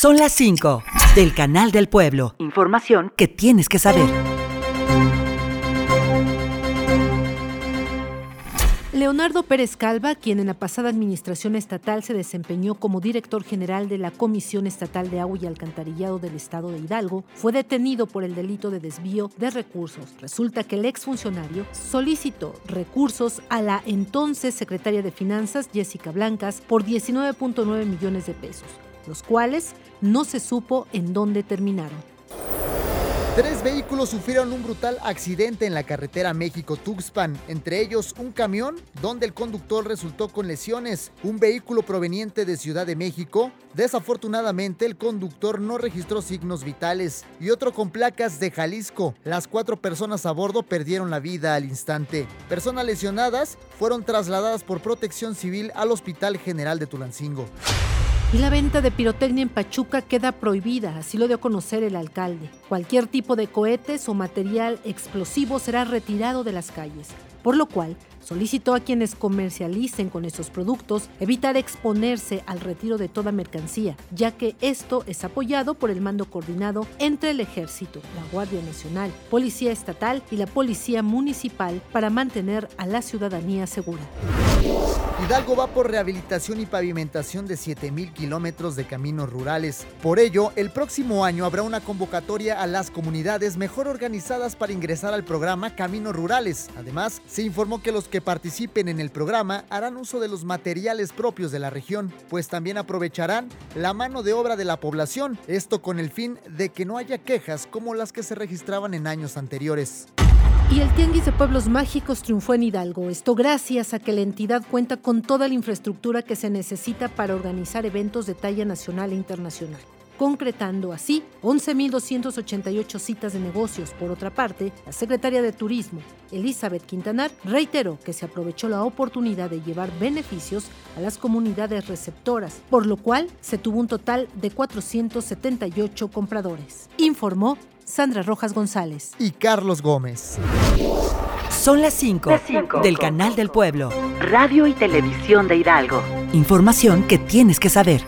Son las 5 del Canal del Pueblo. Información que tienes que saber. Leonardo Pérez Calva, quien en la pasada administración estatal se desempeñó como director general de la Comisión Estatal de Agua y Alcantarillado del Estado de Hidalgo, fue detenido por el delito de desvío de recursos. Resulta que el exfuncionario solicitó recursos a la entonces secretaria de Finanzas, Jessica Blancas, por 19.9 millones de pesos, los cuales no se supo en dónde terminaron. Tres vehículos sufrieron un brutal accidente en la carretera México-Tuxpan, entre ellos un camión donde el conductor resultó con lesiones, un vehículo proveniente de Ciudad de México, desafortunadamente el conductor no registró signos vitales, y otro con placas de Jalisco. Las cuatro personas a bordo perdieron la vida al instante. Personas lesionadas fueron trasladadas por protección civil al Hospital General de Tulancingo. Y la venta de pirotecnia en Pachuca queda prohibida, así lo dio a conocer el alcalde. Cualquier tipo de cohetes o material explosivo será retirado de las calles, por lo cual solicitó a quienes comercialicen con estos productos evitar exponerse al retiro de toda mercancía, ya que esto es apoyado por el mando coordinado entre el Ejército, la Guardia Nacional, Policía Estatal y la Policía Municipal para mantener a la ciudadanía segura. Hidalgo va por rehabilitación y pavimentación de 7.000 kilómetros de caminos rurales. Por ello, el próximo año habrá una convocatoria a las comunidades mejor organizadas para ingresar al programa Caminos Rurales. Además, se informó que los que participen en el programa harán uso de los materiales propios de la región, pues también aprovecharán la mano de obra de la población, esto con el fin de que no haya quejas como las que se registraban en años anteriores. Y el Tianguis de Pueblos Mágicos triunfó en Hidalgo, esto gracias a que la entidad cuenta con toda la infraestructura que se necesita para organizar eventos de talla nacional e internacional concretando así 11.288 citas de negocios. Por otra parte, la secretaria de Turismo, Elizabeth Quintanar, reiteró que se aprovechó la oportunidad de llevar beneficios a las comunidades receptoras, por lo cual se tuvo un total de 478 compradores. Informó Sandra Rojas González. Y Carlos Gómez. Son las 5 del Canal del Pueblo. Radio y Televisión de Hidalgo. Información que tienes que saber.